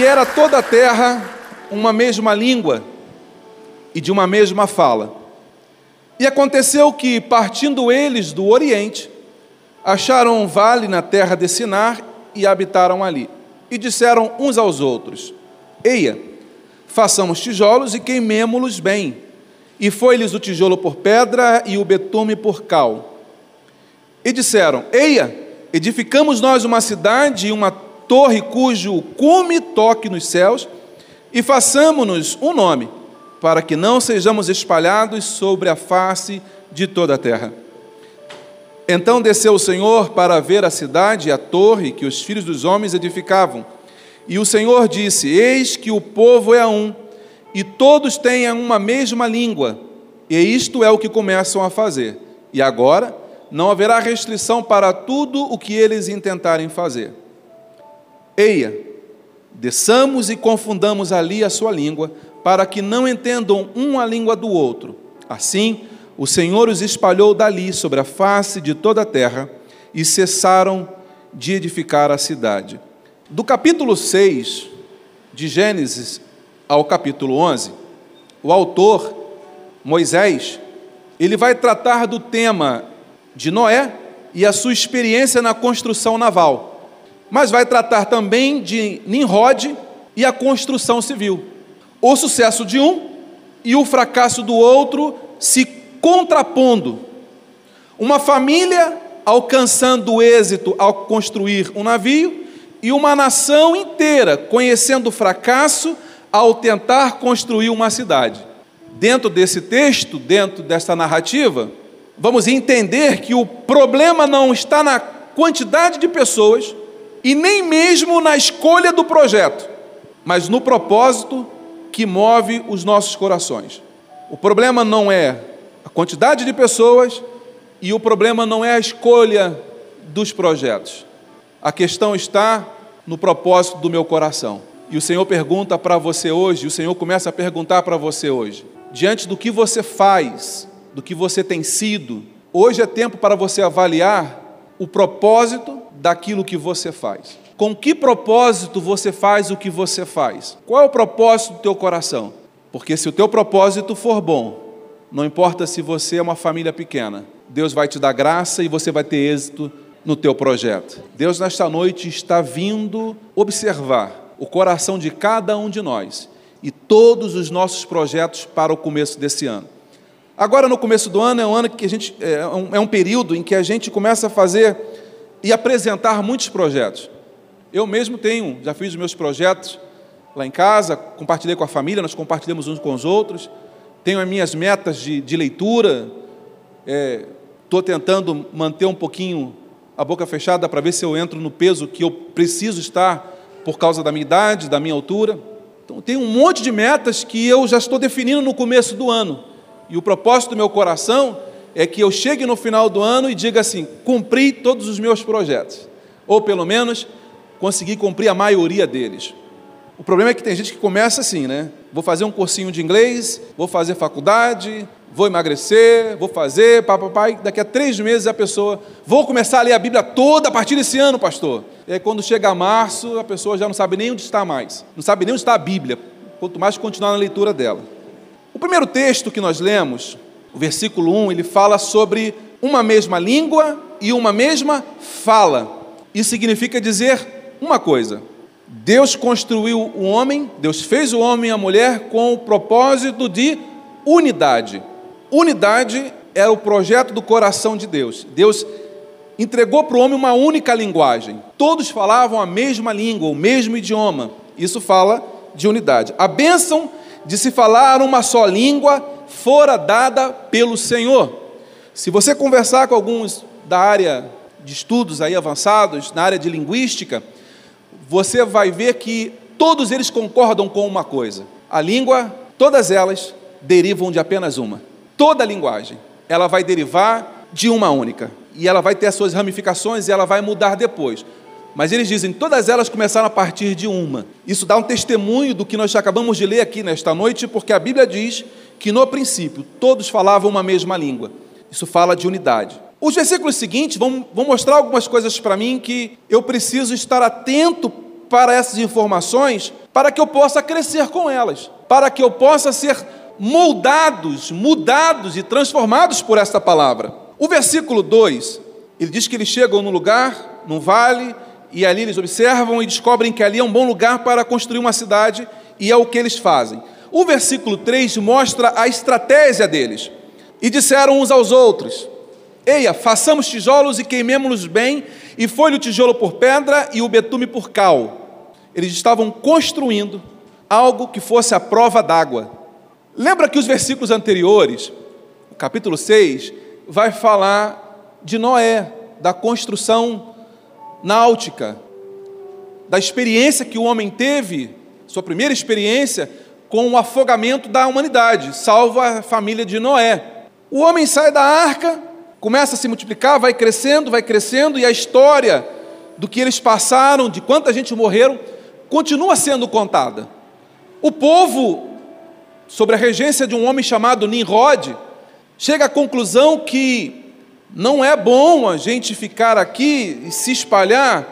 E era toda a terra uma mesma língua e de uma mesma fala. E aconteceu que, partindo eles do Oriente, acharam um vale na terra de Sinar e habitaram ali. E disseram uns aos outros: Eia, façamos tijolos e queimemo-los bem. E foi-lhes o tijolo por pedra e o betume por cal. E disseram: Eia, edificamos nós uma cidade e uma torre cujo cume toque nos céus, e façamos-nos um nome, para que não sejamos espalhados sobre a face de toda a terra. Então desceu o Senhor para ver a cidade e a torre que os filhos dos homens edificavam. E o Senhor disse: Eis que o povo é um, e todos têm uma mesma língua, e isto é o que começam a fazer. E agora não haverá restrição para tudo o que eles intentarem fazer. Eia, desçamos e confundamos ali a sua língua, para que não entendam um a língua do outro. Assim, o Senhor os espalhou dali sobre a face de toda a terra e cessaram de edificar a cidade. Do capítulo 6 de Gênesis ao capítulo 11, o autor, Moisés, ele vai tratar do tema de Noé e a sua experiência na construção naval mas vai tratar também de Nimrod e a construção civil. O sucesso de um e o fracasso do outro se contrapondo. Uma família alcançando o êxito ao construir um navio e uma nação inteira conhecendo o fracasso ao tentar construir uma cidade. Dentro desse texto, dentro dessa narrativa, vamos entender que o problema não está na quantidade de pessoas, e nem mesmo na escolha do projeto, mas no propósito que move os nossos corações. O problema não é a quantidade de pessoas e o problema não é a escolha dos projetos. A questão está no propósito do meu coração. E o Senhor pergunta para você hoje, o Senhor começa a perguntar para você hoje, diante do que você faz, do que você tem sido, hoje é tempo para você avaliar o propósito daquilo que você faz. Com que propósito você faz o que você faz? Qual é o propósito do teu coração? Porque se o teu propósito for bom, não importa se você é uma família pequena, Deus vai te dar graça e você vai ter êxito no teu projeto. Deus nesta noite está vindo observar o coração de cada um de nós e todos os nossos projetos para o começo desse ano. Agora, no começo do ano, é um ano que a gente é um, é um período em que a gente começa a fazer e apresentar muitos projetos. Eu mesmo tenho, já fiz os meus projetos lá em casa, compartilhei com a família, nós compartilhamos uns com os outros. Tenho as minhas metas de, de leitura, estou é, tentando manter um pouquinho a boca fechada para ver se eu entro no peso que eu preciso estar por causa da minha idade, da minha altura. Então, tem um monte de metas que eu já estou definindo no começo do ano. E o propósito do meu coração é que eu chegue no final do ano e diga assim: cumpri todos os meus projetos, ou pelo menos consegui cumprir a maioria deles. O problema é que tem gente que começa assim, né? Vou fazer um cursinho de inglês, vou fazer faculdade, vou emagrecer, vou fazer, papai. Daqui a três meses a pessoa, vou começar a ler a Bíblia toda a partir desse ano, pastor. E aí quando chega março, a pessoa já não sabe nem onde está mais, não sabe nem onde está a Bíblia, quanto mais continuar na leitura dela. O primeiro texto que nós lemos o versículo 1, ele fala sobre uma mesma língua e uma mesma fala. Isso significa dizer uma coisa: Deus construiu o homem, Deus fez o homem e a mulher com o propósito de unidade. Unidade era o projeto do coração de Deus. Deus entregou para o homem uma única linguagem. Todos falavam a mesma língua, o mesmo idioma. Isso fala de unidade. A bênção de se falar uma só língua fora dada pelo Senhor. Se você conversar com alguns da área de estudos aí avançados, na área de linguística, você vai ver que todos eles concordam com uma coisa: a língua, todas elas derivam de apenas uma. Toda linguagem, ela vai derivar de uma única. E ela vai ter as suas ramificações e ela vai mudar depois. Mas eles dizem, todas elas começaram a partir de uma. Isso dá um testemunho do que nós acabamos de ler aqui nesta noite, porque a Bíblia diz que no princípio todos falavam uma mesma língua. Isso fala de unidade. Os versículos seguintes vão, vão mostrar algumas coisas para mim que eu preciso estar atento para essas informações, para que eu possa crescer com elas, para que eu possa ser moldados, mudados e transformados por esta palavra. O versículo 2, ele diz que eles chegam no lugar, num vale, e ali eles observam e descobrem que ali é um bom lugar para construir uma cidade, e é o que eles fazem. O versículo 3 mostra a estratégia deles. E disseram uns aos outros: Eia, façamos tijolos e queimemos-los bem, e foi-lhe o tijolo por pedra e o betume por cal. Eles estavam construindo algo que fosse a prova d'água. Lembra que os versículos anteriores, o capítulo 6, vai falar de Noé, da construção náutica, da experiência que o homem teve, sua primeira experiência, com o afogamento da humanidade, salva a família de Noé. O homem sai da arca, começa a se multiplicar, vai crescendo, vai crescendo, e a história do que eles passaram, de quanta gente morreram, continua sendo contada. O povo, sobre a regência de um homem chamado Nimrod, chega à conclusão que não é bom a gente ficar aqui e se espalhar,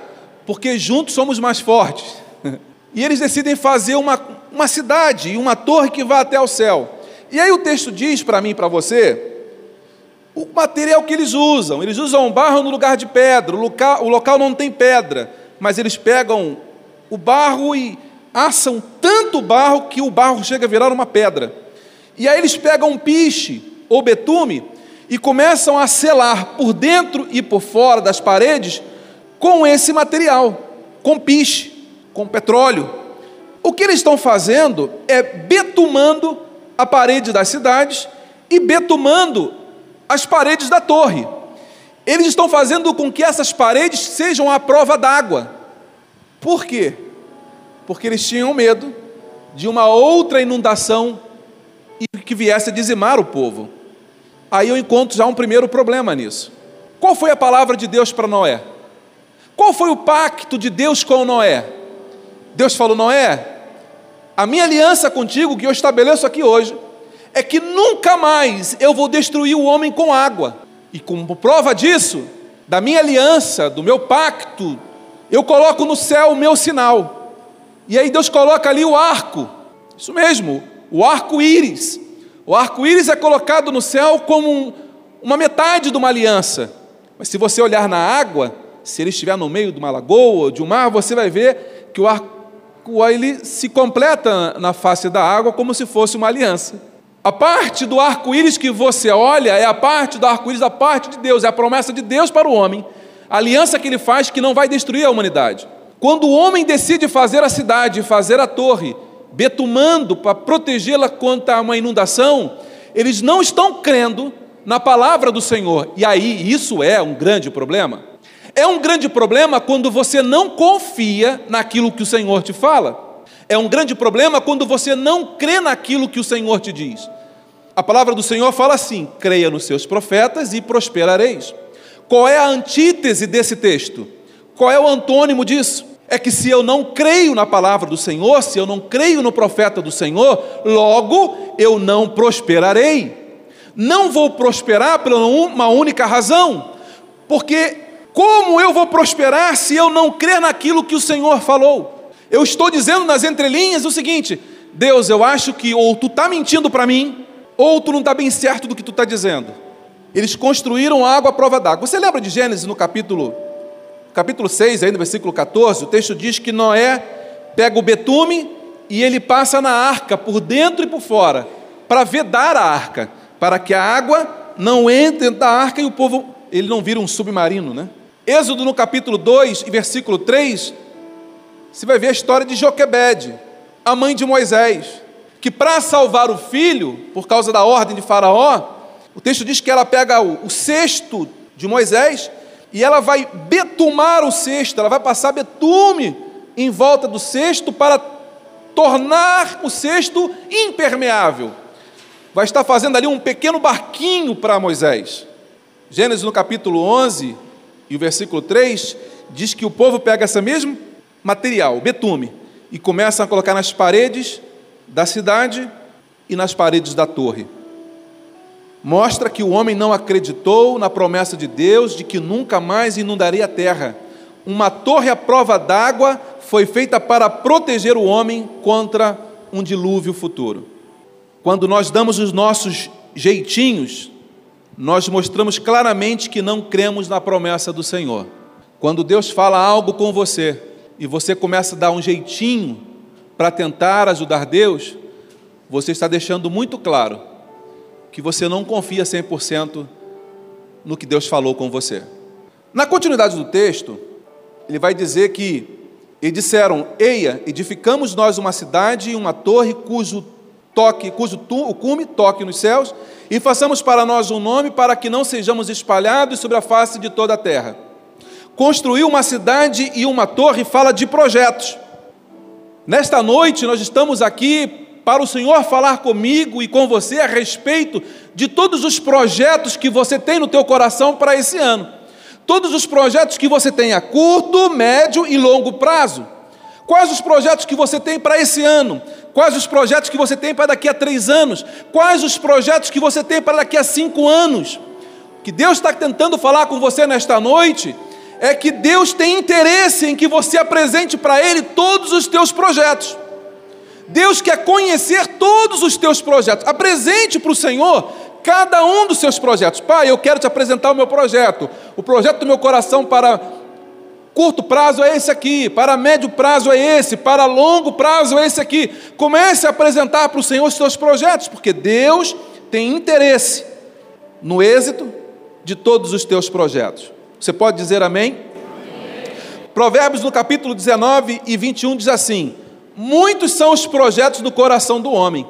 porque juntos somos mais fortes. E eles decidem fazer uma, uma cidade e uma torre que vá até o céu. E aí o texto diz para mim e para você o material que eles usam. Eles usam barro no lugar de pedra. O local, o local não tem pedra, mas eles pegam o barro e assam tanto barro que o barro chega a virar uma pedra. E aí eles pegam um piche ou betume e começam a selar por dentro e por fora das paredes com esse material, com piche, com petróleo. O que eles estão fazendo é betumando a parede das cidades e betumando as paredes da torre. Eles estão fazendo com que essas paredes sejam a prova d'água. Por quê? Porque eles tinham medo de uma outra inundação que viesse a dizimar o povo. Aí eu encontro já um primeiro problema nisso. Qual foi a palavra de Deus para Noé? Qual foi o pacto de Deus com Noé? Deus falou: Noé, a minha aliança contigo, que eu estabeleço aqui hoje, é que nunca mais eu vou destruir o homem com água. E como prova disso, da minha aliança, do meu pacto, eu coloco no céu o meu sinal. E aí Deus coloca ali o arco, isso mesmo, o arco-íris. O arco-íris é colocado no céu como um, uma metade de uma aliança. Mas se você olhar na água, se ele estiver no meio de uma lagoa de um mar, você vai ver que o arco ele se completa na face da água como se fosse uma aliança. A parte do arco-íris que você olha é a parte do arco-íris da parte de Deus, é a promessa de Deus para o homem, a aliança que ele faz que não vai destruir a humanidade. Quando o homem decide fazer a cidade, fazer a torre, betumando para protegê-la contra uma inundação, eles não estão crendo na palavra do Senhor. E aí isso é um grande problema. É um grande problema quando você não confia naquilo que o Senhor te fala. É um grande problema quando você não crê naquilo que o Senhor te diz. A palavra do Senhor fala assim: creia nos seus profetas e prosperareis. Qual é a antítese desse texto? Qual é o antônimo disso? é que se eu não creio na palavra do Senhor, se eu não creio no profeta do Senhor, logo eu não prosperarei. Não vou prosperar por uma única razão, porque como eu vou prosperar se eu não crer naquilo que o Senhor falou? Eu estou dizendo nas entrelinhas o seguinte: Deus, eu acho que ou tu está mentindo para mim, ou tu não está bem certo do que tu está dizendo. Eles construíram água à prova d'água. Você lembra de Gênesis no capítulo capítulo 6, aí no versículo 14, o texto diz que Noé pega o betume e ele passa na arca, por dentro e por fora, para vedar a arca, para que a água não entre dentro da arca e o povo, ele não vira um submarino, né? Êxodo no capítulo 2 e versículo 3, você vai ver a história de Joquebede, a mãe de Moisés. que para salvar o filho, por causa da ordem de Faraó, o texto diz que ela pega o, o cesto de Moisés e ela vai betumar o cesto, ela vai passar betume em volta do cesto para tornar o cesto impermeável. Vai estar fazendo ali um pequeno barquinho para Moisés. Gênesis no capítulo 11 e o versículo 3 diz que o povo pega esse mesmo material, betume, e começa a colocar nas paredes da cidade e nas paredes da torre. Mostra que o homem não acreditou na promessa de Deus de que nunca mais inundaria a terra. Uma torre à prova d'água foi feita para proteger o homem contra um dilúvio futuro. Quando nós damos os nossos jeitinhos, nós mostramos claramente que não cremos na promessa do Senhor. Quando Deus fala algo com você e você começa a dar um jeitinho para tentar ajudar Deus, você está deixando muito claro que você não confia 100% no que Deus falou com você. Na continuidade do texto, ele vai dizer que e disseram: Eia, edificamos nós uma cidade e uma torre cujo toque, cujo tu, o cume toque nos céus, e façamos para nós um nome para que não sejamos espalhados sobre a face de toda a terra. Construir uma cidade e uma torre fala de projetos. Nesta noite nós estamos aqui para o Senhor falar comigo e com você a respeito de todos os projetos que você tem no teu coração para esse ano. Todos os projetos que você tem a curto, médio e longo prazo. Quais os projetos que você tem para esse ano? Quais os projetos que você tem para daqui a três anos? Quais os projetos que você tem para daqui a cinco anos? O que Deus está tentando falar com você nesta noite é que Deus tem interesse em que você apresente para Ele todos os teus projetos. Deus quer conhecer todos os teus projetos. Apresente para o Senhor cada um dos seus projetos. Pai, eu quero te apresentar o meu projeto. O projeto do meu coração para curto prazo é esse aqui, para médio prazo é esse, para longo prazo é esse aqui. Comece a apresentar para o Senhor os seus projetos, porque Deus tem interesse no êxito de todos os teus projetos. Você pode dizer amém? amém? Provérbios no capítulo 19 e 21 diz assim: Muitos são os projetos do coração do homem,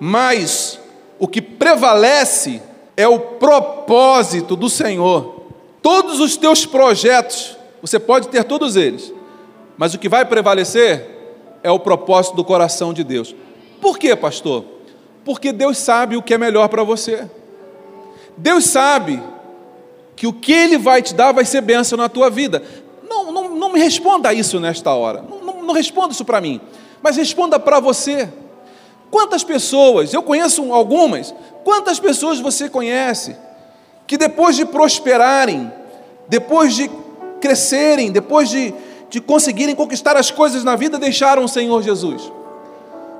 mas o que prevalece é o propósito do Senhor. Todos os teus projetos você pode ter todos eles, mas o que vai prevalecer é o propósito do coração de Deus. Por quê, pastor? Porque Deus sabe o que é melhor para você. Deus sabe que o que Ele vai te dar vai ser bênção na tua vida. Não, não, não me responda isso nesta hora. Não, não, não responda isso para mim. Mas responda para você. Quantas pessoas, eu conheço algumas, quantas pessoas você conhece que depois de prosperarem, depois de crescerem, depois de, de conseguirem conquistar as coisas na vida, deixaram o Senhor Jesus.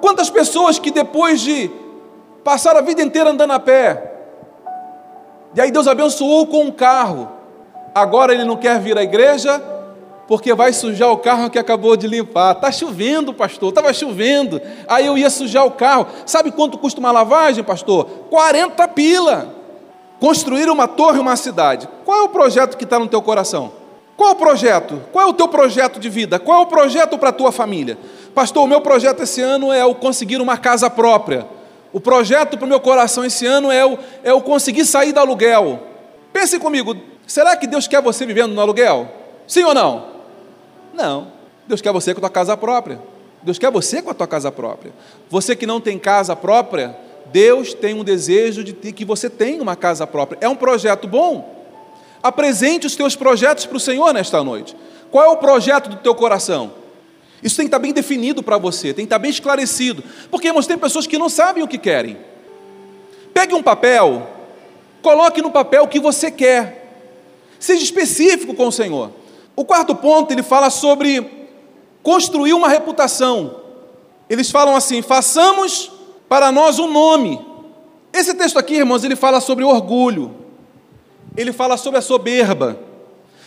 Quantas pessoas que depois de passar a vida inteira andando a pé, e aí Deus abençoou com um carro, agora ele não quer vir à igreja porque vai sujar o carro que acabou de limpar. Está chovendo, pastor, estava chovendo. Aí eu ia sujar o carro. Sabe quanto custa uma lavagem, pastor? 40 pila. Construir uma torre, uma cidade. Qual é o projeto que está no teu coração? Qual é o projeto? Qual é o teu projeto de vida? Qual é o projeto para a tua família? Pastor, o meu projeto esse ano é o conseguir uma casa própria. O projeto para o meu coração esse ano é o, é o conseguir sair do aluguel. Pense comigo, será que Deus quer você vivendo no aluguel? Sim ou não? Não. Deus quer você com a tua casa própria. Deus quer você com a tua casa própria. Você que não tem casa própria, Deus tem um desejo de que você tenha uma casa própria. É um projeto bom. Apresente os teus projetos para o Senhor nesta noite. Qual é o projeto do teu coração? Isso tem que estar bem definido para você, tem que estar bem esclarecido. Porque, irmãos, tem pessoas que não sabem o que querem. Pegue um papel, coloque no papel o que você quer. Seja específico com o Senhor. O quarto ponto, ele fala sobre construir uma reputação. Eles falam assim: façamos para nós um nome. Esse texto aqui, irmãos, ele fala sobre orgulho ele fala sobre a soberba,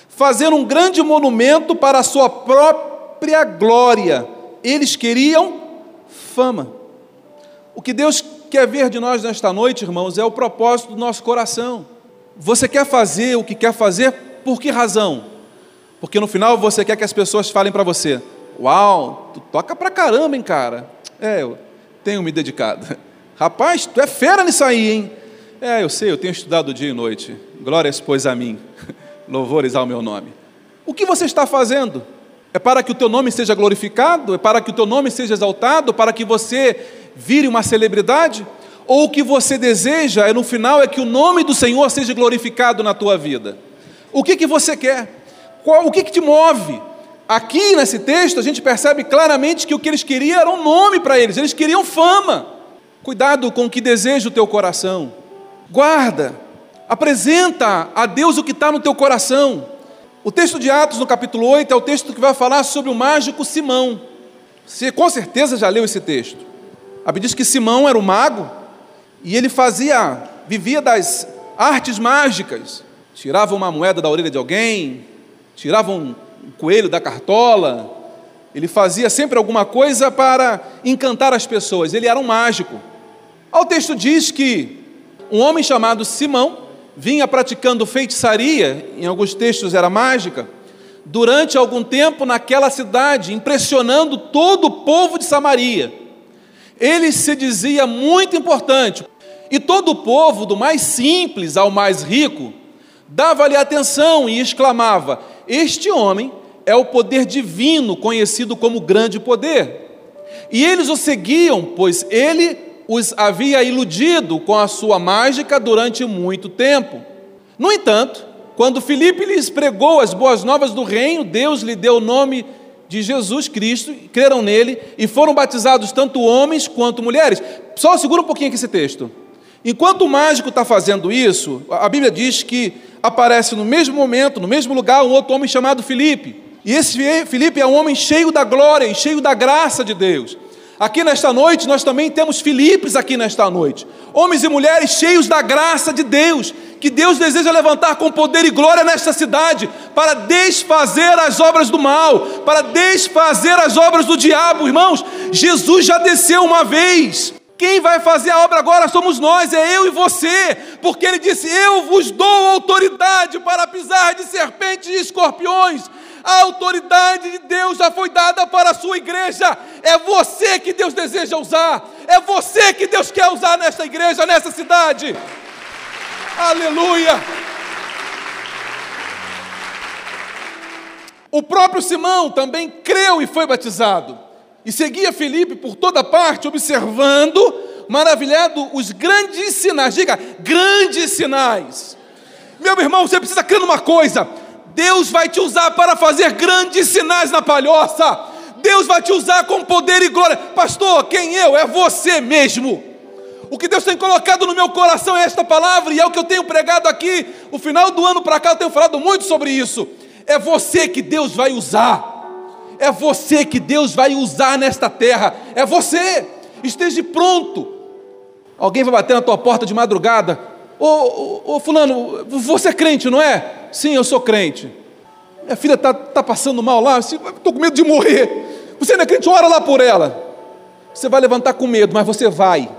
fazer um grande monumento para a sua própria glória. Eles queriam fama. O que Deus quer ver de nós nesta noite, irmãos, é o propósito do nosso coração. Você quer fazer o que quer fazer por que razão? Porque no final você quer que as pessoas falem para você: Uau, tu toca pra caramba, hein, cara? É, tenho me dedicado. Rapaz, tu é fera nisso aí, hein? É, eu sei, eu tenho estudado dia e noite. Glórias, pois, a mim. Louvores ao meu nome. O que você está fazendo? É para que o teu nome seja glorificado? É para que o teu nome seja exaltado? Para que você vire uma celebridade? Ou o que você deseja é no final é que o nome do Senhor seja glorificado na tua vida? O que que você quer? Qual, o que, que te move? Aqui nesse texto a gente percebe claramente que o que eles queriam era um nome para eles, eles queriam fama. Cuidado com o que deseja o teu coração. Guarda, apresenta a Deus o que está no teu coração. O texto de Atos, no capítulo 8, é o texto que vai falar sobre o mágico Simão. Você com certeza já leu esse texto. A Bíblia diz que Simão era um mago e ele fazia, vivia das artes mágicas. Tirava uma moeda da orelha de alguém, tirava um coelho da cartola. Ele fazia sempre alguma coisa para encantar as pessoas. Ele era um mágico. O texto diz que um homem chamado Simão vinha praticando feitiçaria, em alguns textos era mágica, durante algum tempo naquela cidade, impressionando todo o povo de Samaria. Ele se dizia muito importante, e todo o povo, do mais simples ao mais rico, dava-lhe atenção e exclamava: Este homem é o poder divino, conhecido como grande poder. E eles o seguiam, pois ele os havia iludido com a sua mágica durante muito tempo. No entanto, quando Filipe lhes pregou as boas novas do reino, Deus lhe deu o nome de Jesus Cristo, creram nele e foram batizados tanto homens quanto mulheres. Só segura um pouquinho aqui esse texto. Enquanto o mágico está fazendo isso, a Bíblia diz que aparece no mesmo momento, no mesmo lugar, um outro homem chamado Filipe. E esse Filipe é um homem cheio da glória e cheio da graça de Deus. Aqui nesta noite, nós também temos Filipes aqui nesta noite. Homens e mulheres cheios da graça de Deus, que Deus deseja levantar com poder e glória nesta cidade, para desfazer as obras do mal, para desfazer as obras do diabo. Irmãos, Jesus já desceu uma vez. Quem vai fazer a obra agora somos nós, é eu e você, porque ele disse: Eu vos dou autoridade para pisar de serpentes e escorpiões a autoridade de Deus já foi dada para a sua igreja. É você que Deus deseja usar. É você que Deus quer usar nesta igreja, nessa cidade. Aleluia. O próprio Simão também creu e foi batizado. E seguia Felipe por toda parte, observando, maravilhado, os grandes sinais. Diga, grandes sinais. Meu irmão, você precisa crer numa coisa: Deus vai te usar para fazer grandes sinais na palhoça. Deus vai te usar com poder e glória. Pastor, quem eu? É você mesmo. O que Deus tem colocado no meu coração é esta palavra, e é o que eu tenho pregado aqui. O final do ano para cá eu tenho falado muito sobre isso. É você que Deus vai usar. É você que Deus vai usar nesta terra. É você. Esteja pronto. Alguém vai bater na tua porta de madrugada. Ô, ô, ô fulano, você é crente, não é? Sim, eu sou crente. Minha filha está tá passando mal lá, estou com medo de morrer. Você não é crente, ora lá por ela. Você vai levantar com medo, mas você vai.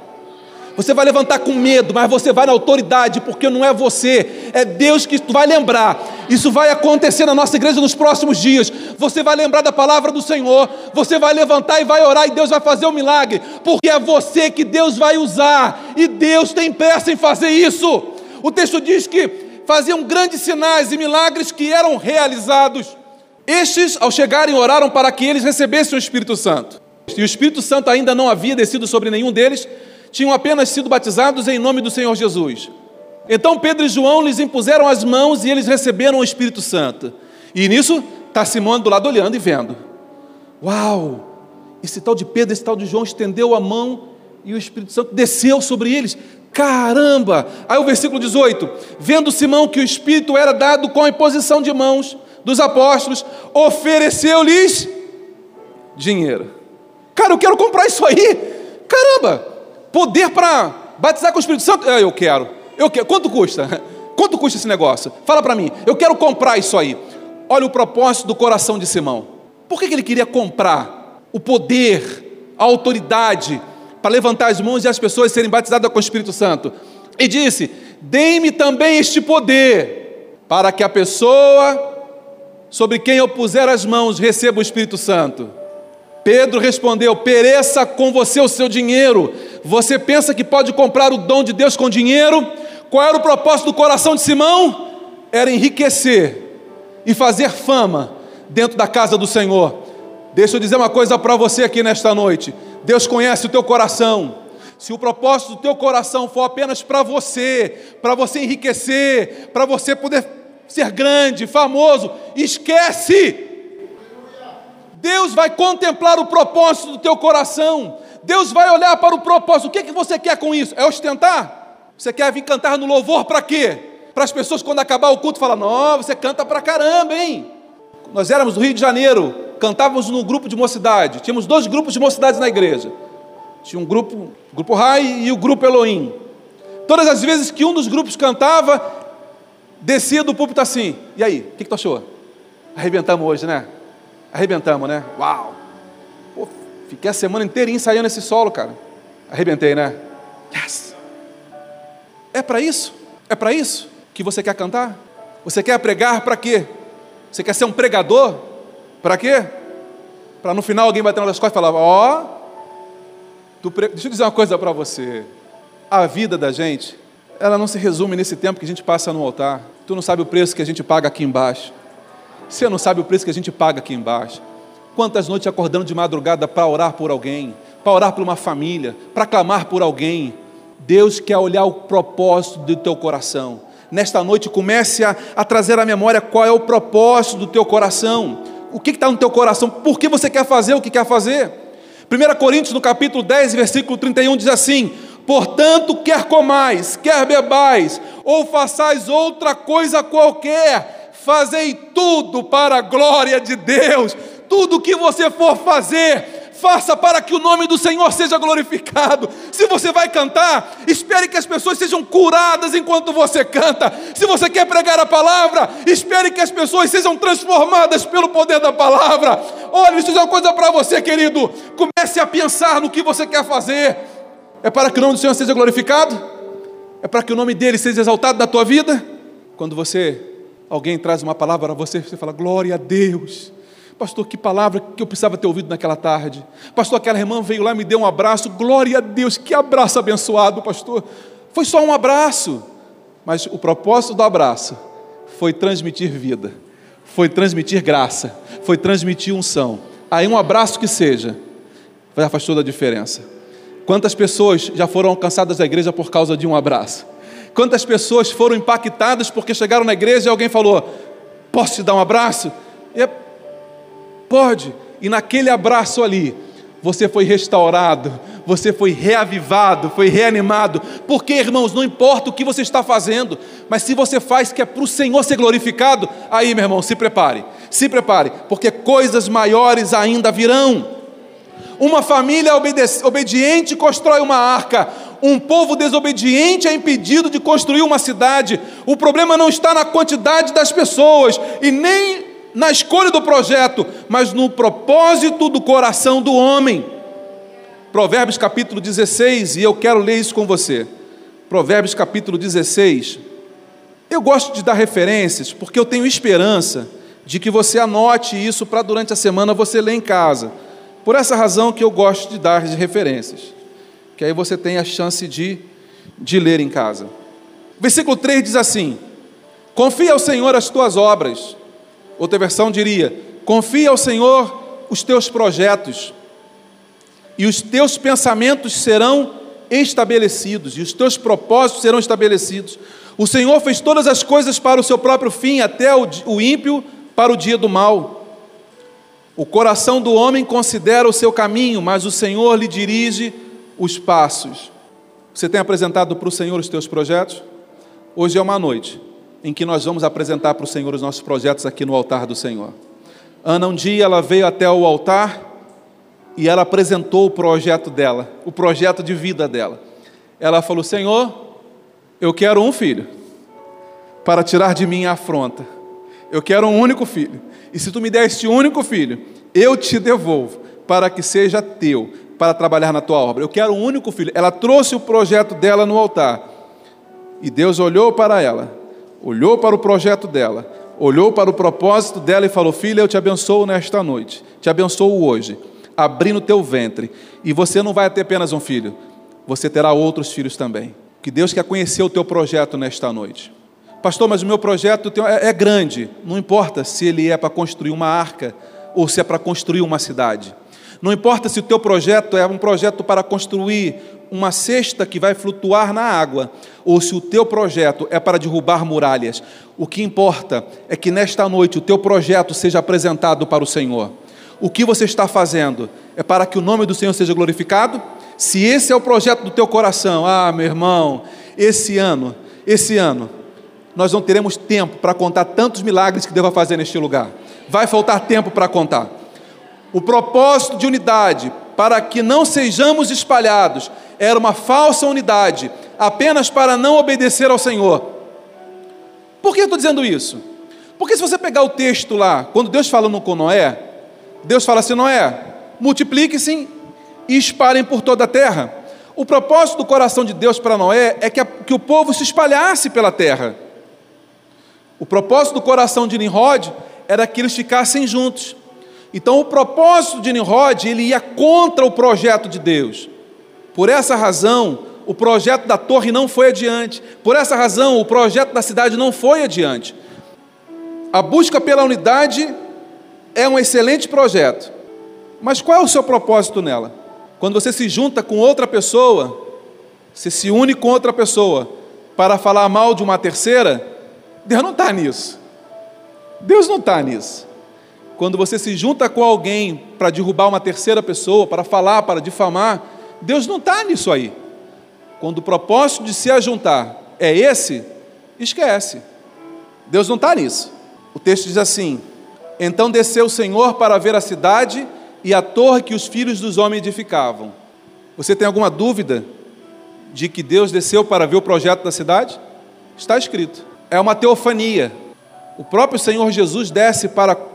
Você vai levantar com medo, mas você vai na autoridade, porque não é você, é Deus que vai lembrar. Isso vai acontecer na nossa igreja nos próximos dias. Você vai lembrar da palavra do Senhor, você vai levantar e vai orar, e Deus vai fazer o um milagre, porque é você que Deus vai usar, e Deus tem pressa em fazer isso. O texto diz que faziam grandes sinais e milagres que eram realizados. Estes, ao chegarem, oraram para que eles recebessem o Espírito Santo. E o Espírito Santo ainda não havia descido sobre nenhum deles, tinham apenas sido batizados em nome do Senhor Jesus. Então Pedro e João lhes impuseram as mãos e eles receberam o Espírito Santo. E nisso está Simão do lado olhando e vendo. Uau! Esse tal de Pedro, esse tal de João estendeu a mão e o Espírito Santo desceu sobre eles. Caramba! Aí o versículo 18: Vendo Simão que o Espírito era dado com a imposição de mãos dos apóstolos, ofereceu-lhes dinheiro. Cara, eu quero comprar isso aí. Caramba! Poder para batizar com o Espírito Santo? É, eu quero. Eu quero. Quanto custa? Quanto custa esse negócio? Fala para mim. Eu quero comprar isso aí. Olha o propósito do coração de Simão. Por que ele queria comprar o poder, a autoridade, para levantar as mãos e as pessoas serem batizadas com o Espírito Santo. E disse: Dei-me também este poder, para que a pessoa sobre quem eu puser as mãos receba o Espírito Santo. Pedro respondeu: Pereça com você o seu dinheiro. Você pensa que pode comprar o dom de Deus com dinheiro? Qual era o propósito do coração de Simão? Era enriquecer e fazer fama dentro da casa do Senhor. Deixa eu dizer uma coisa para você aqui nesta noite. Deus conhece o teu coração. Se o propósito do teu coração for apenas para você, para você enriquecer, para você poder ser grande, famoso, esquece. Deus vai contemplar o propósito do teu coração. Deus vai olhar para o propósito. O que, é que você quer com isso? É ostentar? Você quer vir cantar no louvor para quê? Para as pessoas, quando acabar o culto, falar: Não, você canta para caramba, hein? Nós éramos do Rio de Janeiro, cantávamos num grupo de mocidade. Tínhamos dois grupos de mocidades na igreja. Tinha um grupo, o grupo Rai e o grupo Elohim. Todas as vezes que um dos grupos cantava, descia do púlpito assim. E aí, o que, que tu achou? Arrebentamos hoje, né? Arrebentamos, né? Uau! Pô, fiquei a semana inteira ensaiando esse solo, cara. Arrebentei, né? Yes! É para isso? É para isso que você quer cantar? Você quer pregar para quê? Você quer ser um pregador? Para quê? Para no final alguém bater nas costas e falar: Ó, oh, pre... deixa eu dizer uma coisa para você. A vida da gente, ela não se resume nesse tempo que a gente passa no altar. Tu não sabe o preço que a gente paga aqui embaixo. Você não sabe o preço que a gente paga aqui embaixo. Quantas noites acordando de madrugada para orar por alguém, para orar por uma família, para clamar por alguém. Deus quer olhar o propósito do teu coração. Nesta noite, comece a, a trazer à memória qual é o propósito do teu coração. O que está no teu coração? Por que você quer fazer o que quer fazer? 1 Coríntios, no capítulo 10, versículo 31, diz assim: Portanto, quer comais, quer bebais, ou façais outra coisa qualquer, fazei tudo para a glória de Deus. Tudo que você for fazer, faça para que o nome do Senhor seja glorificado. Se você vai cantar, espere que as pessoas sejam curadas enquanto você canta. Se você quer pregar a palavra, espere que as pessoas sejam transformadas pelo poder da palavra. Olha, isso é uma coisa para você, querido. Comece a pensar no que você quer fazer. É para que o nome do Senhor seja glorificado? É para que o nome dele seja exaltado na tua vida? Quando você alguém traz uma palavra para você, você fala, glória a Deus. Pastor, que palavra que eu precisava ter ouvido naquela tarde. Pastor, aquela irmã veio lá, me deu um abraço. Glória a Deus, que abraço abençoado, pastor. Foi só um abraço, mas o propósito do abraço foi transmitir vida, foi transmitir graça, foi transmitir unção. Aí um abraço que seja, já faz toda a diferença. Quantas pessoas já foram alcançadas da igreja por causa de um abraço? Quantas pessoas foram impactadas porque chegaram na igreja e alguém falou: Posso te dar um abraço? E é, pode. E naquele abraço ali, você foi restaurado, você foi reavivado, foi reanimado. Porque, irmãos, não importa o que você está fazendo, mas se você faz que é para o Senhor ser glorificado, aí, meu irmão, se prepare, se prepare, porque coisas maiores ainda virão. Uma família obediente constrói uma arca, um povo desobediente é impedido de construir uma cidade. O problema não está na quantidade das pessoas e nem na escolha do projeto, mas no propósito do coração do homem. Provérbios capítulo 16, e eu quero ler isso com você. Provérbios capítulo 16. Eu gosto de dar referências porque eu tenho esperança de que você anote isso para durante a semana você ler em casa. Por essa razão que eu gosto de dar referências que aí você tem a chance de, de ler em casa. Versículo 3 diz assim: Confia ao Senhor as tuas obras. Outra versão diria: Confia ao Senhor os teus projetos, e os teus pensamentos serão estabelecidos, e os teus propósitos serão estabelecidos. O Senhor fez todas as coisas para o seu próprio fim, até o, ímpio para o dia do mal. O coração do homem considera o seu caminho, mas o Senhor lhe dirige os passos. Você tem apresentado para o Senhor os teus projetos? Hoje é uma noite em que nós vamos apresentar para o Senhor os nossos projetos aqui no altar do Senhor. Ana, um dia ela veio até o altar e ela apresentou o projeto dela, o projeto de vida dela. Ela falou: Senhor, eu quero um filho para tirar de mim a afronta. Eu quero um único filho. E se tu me der este único filho, eu te devolvo para que seja teu, para trabalhar na tua obra. Eu quero um único filho. Ela trouxe o projeto dela no altar. E Deus olhou para ela, olhou para o projeto dela, olhou para o propósito dela e falou: Filha, eu te abençoo nesta noite, te abençoo hoje. abrir no teu ventre. E você não vai ter apenas um filho, você terá outros filhos também. Que Deus quer conhecer o teu projeto nesta noite. Pastor, mas o meu projeto é, é grande. Não importa se ele é para construir uma arca ou se é para construir uma cidade. Não importa se o teu projeto é um projeto para construir uma cesta que vai flutuar na água, ou se o teu projeto é para derrubar muralhas. O que importa é que nesta noite o teu projeto seja apresentado para o Senhor. O que você está fazendo é para que o nome do Senhor seja glorificado? Se esse é o projeto do teu coração, ah, meu irmão, esse ano, esse ano, nós não teremos tempo para contar tantos milagres que Deus vai fazer neste lugar. Vai faltar tempo para contar. O propósito de unidade, para que não sejamos espalhados, era uma falsa unidade, apenas para não obedecer ao Senhor. Por que eu estou dizendo isso? Porque se você pegar o texto lá, quando Deus falando com Noé, Deus fala assim: Noé, multiplique-se e espalhem por toda a terra. O propósito do coração de Deus para Noé é que, a, que o povo se espalhasse pela terra. O propósito do coração de Nimrod era que eles ficassem juntos. Então, o propósito de Nimrod, ele ia contra o projeto de Deus. Por essa razão, o projeto da torre não foi adiante. Por essa razão, o projeto da cidade não foi adiante. A busca pela unidade é um excelente projeto. Mas qual é o seu propósito nela? Quando você se junta com outra pessoa, você se une com outra pessoa para falar mal de uma terceira, Deus não está nisso. Deus não está nisso. Quando você se junta com alguém para derrubar uma terceira pessoa, para falar, para difamar, Deus não está nisso aí. Quando o propósito de se ajuntar é esse, esquece. Deus não está nisso. O texto diz assim: Então desceu o Senhor para ver a cidade e a torre que os filhos dos homens edificavam. Você tem alguma dúvida de que Deus desceu para ver o projeto da cidade? Está escrito. É uma teofania. O próprio Senhor Jesus desce para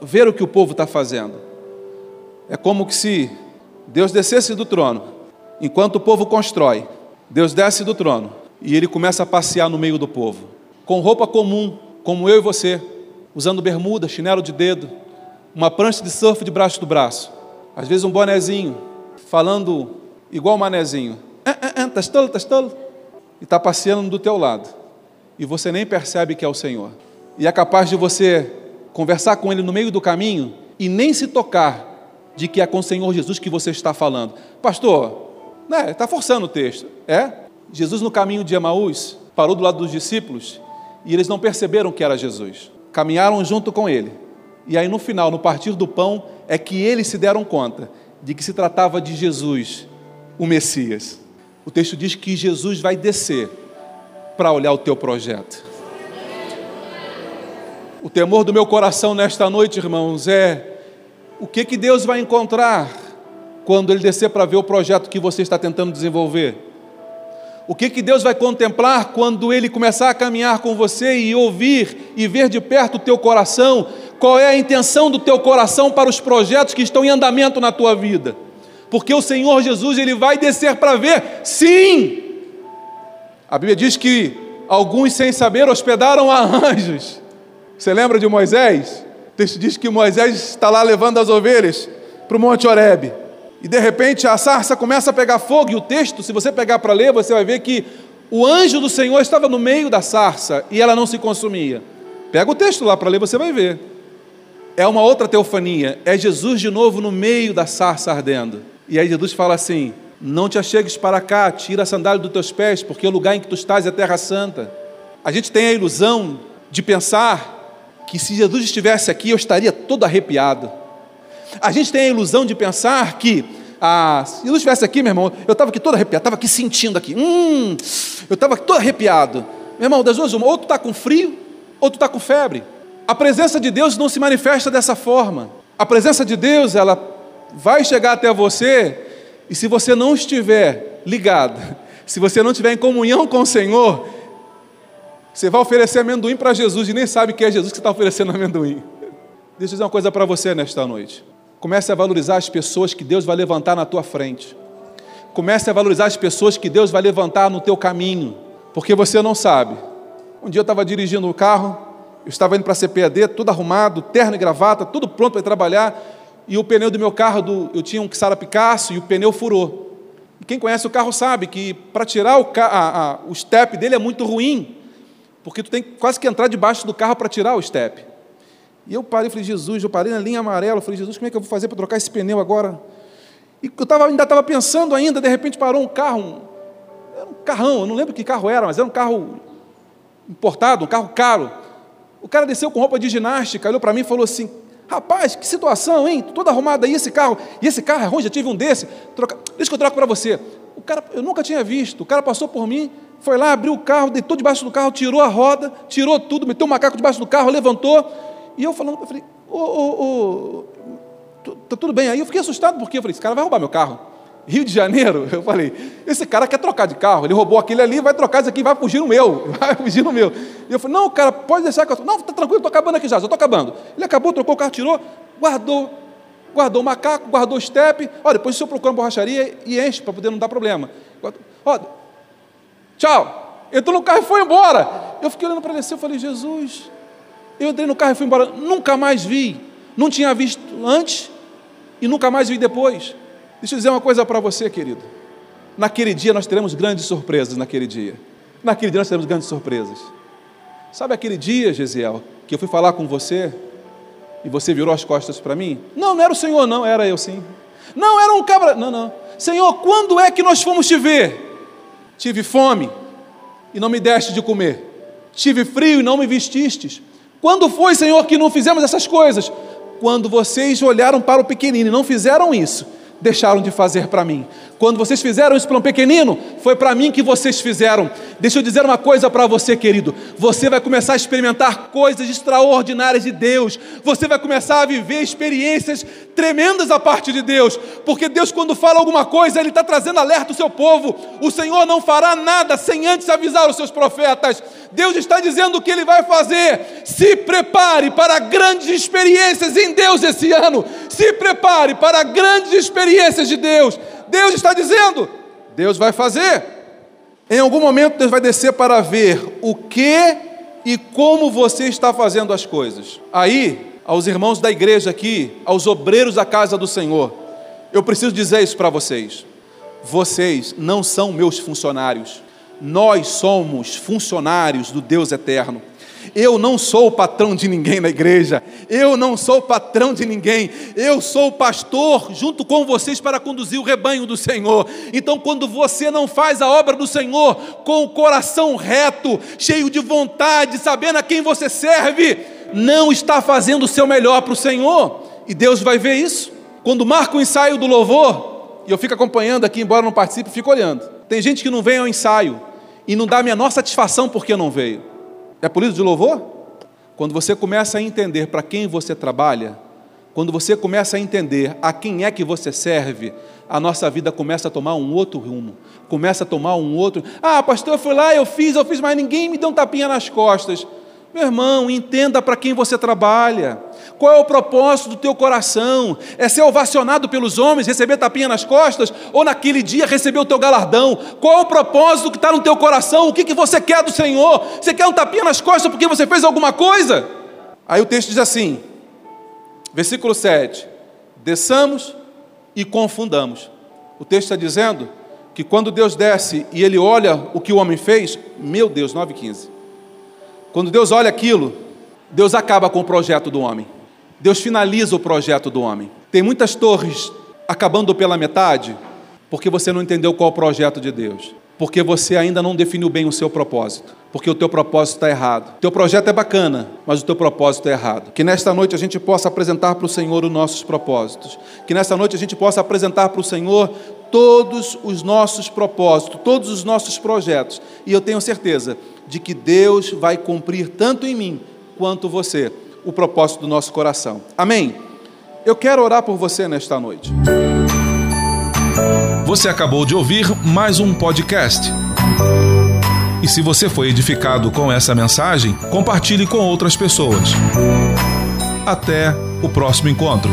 ver o que o povo está fazendo. É como se Deus descesse do trono, enquanto o povo constrói, Deus desce do trono e ele começa a passear no meio do povo, com roupa comum, como eu e você, usando bermuda, chinelo de dedo, uma prancha de surf de braço do braço, às vezes um bonezinho, falando igual manezinho, tá tolo, tá tolo, e está passeando do teu lado, e você nem percebe que é o Senhor, e é capaz de você conversar com ele no meio do caminho e nem se tocar de que é com o Senhor Jesus que você está falando. Pastor, né, está forçando o texto. É? Jesus no caminho de Emaús parou do lado dos discípulos e eles não perceberam que era Jesus. Caminharam junto com ele. E aí no final, no partir do pão, é que eles se deram conta de que se tratava de Jesus, o Messias. O texto diz que Jesus vai descer para olhar o teu projeto. O temor do meu coração nesta noite, irmãos, é o que, que Deus vai encontrar quando Ele descer para ver o projeto que você está tentando desenvolver. O que, que Deus vai contemplar quando Ele começar a caminhar com você e ouvir e ver de perto o teu coração? Qual é a intenção do teu coração para os projetos que estão em andamento na tua vida? Porque o Senhor Jesus, Ele vai descer para ver, sim! A Bíblia diz que alguns, sem saber, hospedaram a anjos. Você lembra de Moisés? O texto diz que Moisés está lá levando as ovelhas para o Monte Horebe. E de repente a sarça começa a pegar fogo, e o texto, se você pegar para ler, você vai ver que o anjo do Senhor estava no meio da sarça e ela não se consumia. Pega o texto lá para ler, você vai ver. É uma outra teofania, é Jesus de novo no meio da sarça ardendo. E aí Jesus fala assim: Não te achegues para cá, tira a sandália dos teus pés, porque o lugar em que tu estás é terra santa. A gente tem a ilusão de pensar que se Jesus estivesse aqui eu estaria todo arrepiado. A gente tem a ilusão de pensar que ah, se Jesus estivesse aqui, meu irmão, eu estava aqui todo arrepiado, estava aqui sentindo aqui, hum, eu estava todo arrepiado. Meu irmão, das duas, uma, ou tu está com frio, ou tu está com febre. A presença de Deus não se manifesta dessa forma. A presença de Deus, ela vai chegar até você, e se você não estiver ligado, se você não estiver em comunhão com o Senhor, você vai oferecer amendoim para Jesus e nem sabe que é Jesus que está oferecendo amendoim. Deixa eu dizer uma coisa para você nesta noite. Comece a valorizar as pessoas que Deus vai levantar na tua frente. Comece a valorizar as pessoas que Deus vai levantar no teu caminho, porque você não sabe. Um dia eu estava dirigindo o um carro, eu estava indo para a CPAD, tudo arrumado, terno e gravata, tudo pronto para trabalhar, e o pneu do meu carro, do, eu tinha um Xara Picasso e o pneu furou. Quem conhece o carro sabe que para tirar o, a, a, o step dele é muito ruim, porque tu tem quase que entrar debaixo do carro para tirar o step. E eu parei e falei, Jesus, eu parei na linha amarela, eu falei, Jesus, como é que eu vou fazer para trocar esse pneu agora? E eu tava, ainda estava pensando ainda, de repente parou um carro, um, era um carrão, eu não lembro que carro era, mas era um carro importado, um carro caro. O cara desceu com roupa de ginástica, olhou para mim e falou assim: Rapaz, que situação, hein? Todo arrumado aí esse carro. E esse carro é ruim, já tive um desse. Troca... Deixa que eu troco para você. O cara, eu nunca tinha visto. O cara passou por mim, foi lá, abriu o carro, deitou debaixo do carro, tirou a roda, tirou tudo, meteu um macaco debaixo do carro, levantou. E eu falando, eu falei, ô, ô, ô, tá tudo bem aí? Eu fiquei assustado porque eu falei, esse cara vai roubar meu carro. Rio de Janeiro, eu falei, esse cara quer trocar de carro, ele roubou aquele ali, vai trocar isso aqui, vai fugir no meu, vai fugir no meu. E eu falei, não, cara, pode deixar que eu. Não, tá tranquilo, estou acabando aqui já, já estou acabando. Ele acabou, trocou o carro, tirou, guardou, guardou o macaco, guardou o step. Olha, depois o senhor procura uma borracharia e enche para poder não dar problema. Olha, tchau. Entrou no carro e foi embora. Eu fiquei olhando para ele assim, eu falei, Jesus. Eu entrei no carro e fui embora, nunca mais vi. Não tinha visto antes e nunca mais vi depois. Deixa eu dizer uma coisa para você, querido. Naquele dia nós teremos grandes surpresas, naquele dia. Naquele dia nós teremos grandes surpresas. Sabe aquele dia, Gesiel, que eu fui falar com você e você virou as costas para mim? Não, não era o Senhor, não, era eu sim. Não, era um cabra. Não, não. Senhor, quando é que nós fomos te ver? Tive fome e não me deste de comer. Tive frio e não me vestistes. Quando foi, Senhor, que não fizemos essas coisas? Quando vocês olharam para o pequenino e não fizeram isso, deixaram de fazer para mim. Quando vocês fizeram isso para um pequenino, foi para mim que vocês fizeram. Deixa eu dizer uma coisa para você, querido. Você vai começar a experimentar coisas extraordinárias de Deus. Você vai começar a viver experiências tremendas a parte de Deus. Porque Deus, quando fala alguma coisa, Ele está trazendo alerta ao seu povo. O Senhor não fará nada sem antes avisar os seus profetas. Deus está dizendo o que Ele vai fazer. Se prepare para grandes experiências em Deus esse ano. Se prepare para grandes experiências de Deus. Deus está dizendo, Deus vai fazer. Em algum momento Deus vai descer para ver o que e como você está fazendo as coisas. Aí, aos irmãos da igreja aqui, aos obreiros da casa do Senhor, eu preciso dizer isso para vocês. Vocês não são meus funcionários. Nós somos funcionários do Deus eterno. Eu não sou o patrão de ninguém na igreja. Eu não sou o patrão de ninguém. Eu sou o pastor junto com vocês para conduzir o rebanho do Senhor. Então, quando você não faz a obra do Senhor com o coração reto, cheio de vontade, sabendo a quem você serve, não está fazendo o seu melhor para o Senhor. E Deus vai ver isso. Quando marca o ensaio do louvor, e eu fico acompanhando aqui, embora não participe, fico olhando. Tem gente que não vem ao ensaio e não dá a menor satisfação porque não veio. É por isso de louvor? Quando você começa a entender para quem você trabalha, quando você começa a entender a quem é que você serve, a nossa vida começa a tomar um outro rumo, começa a tomar um outro. Ah, pastor, eu fui lá, eu fiz, eu fiz, mas ninguém me deu um tapinha nas costas. Meu irmão, entenda para quem você trabalha. Qual é o propósito do teu coração? É ser ovacionado pelos homens, receber tapinha nas costas, ou naquele dia receber o teu galardão? Qual é o propósito que está no teu coração? O que, que você quer do Senhor? Você quer um tapinha nas costas porque você fez alguma coisa? Aí o texto diz assim, versículo 7: desçamos e confundamos. O texto está dizendo que quando Deus desce e ele olha o que o homem fez, meu Deus, 9,15. Quando Deus olha aquilo, Deus acaba com o projeto do homem. Deus finaliza o projeto do homem. Tem muitas torres acabando pela metade porque você não entendeu qual é o projeto de Deus. Porque você ainda não definiu bem o seu propósito. Porque o teu propósito está errado. O teu projeto é bacana, mas o teu propósito é errado. Que nesta noite a gente possa apresentar para o Senhor os nossos propósitos. Que nesta noite a gente possa apresentar para o Senhor todos os nossos propósitos, todos os nossos projetos. E eu tenho certeza de que Deus vai cumprir tanto em mim quanto você o propósito do nosso coração. Amém? Eu quero orar por você nesta noite. Você acabou de ouvir mais um podcast. E se você foi edificado com essa mensagem, compartilhe com outras pessoas. Até o próximo encontro.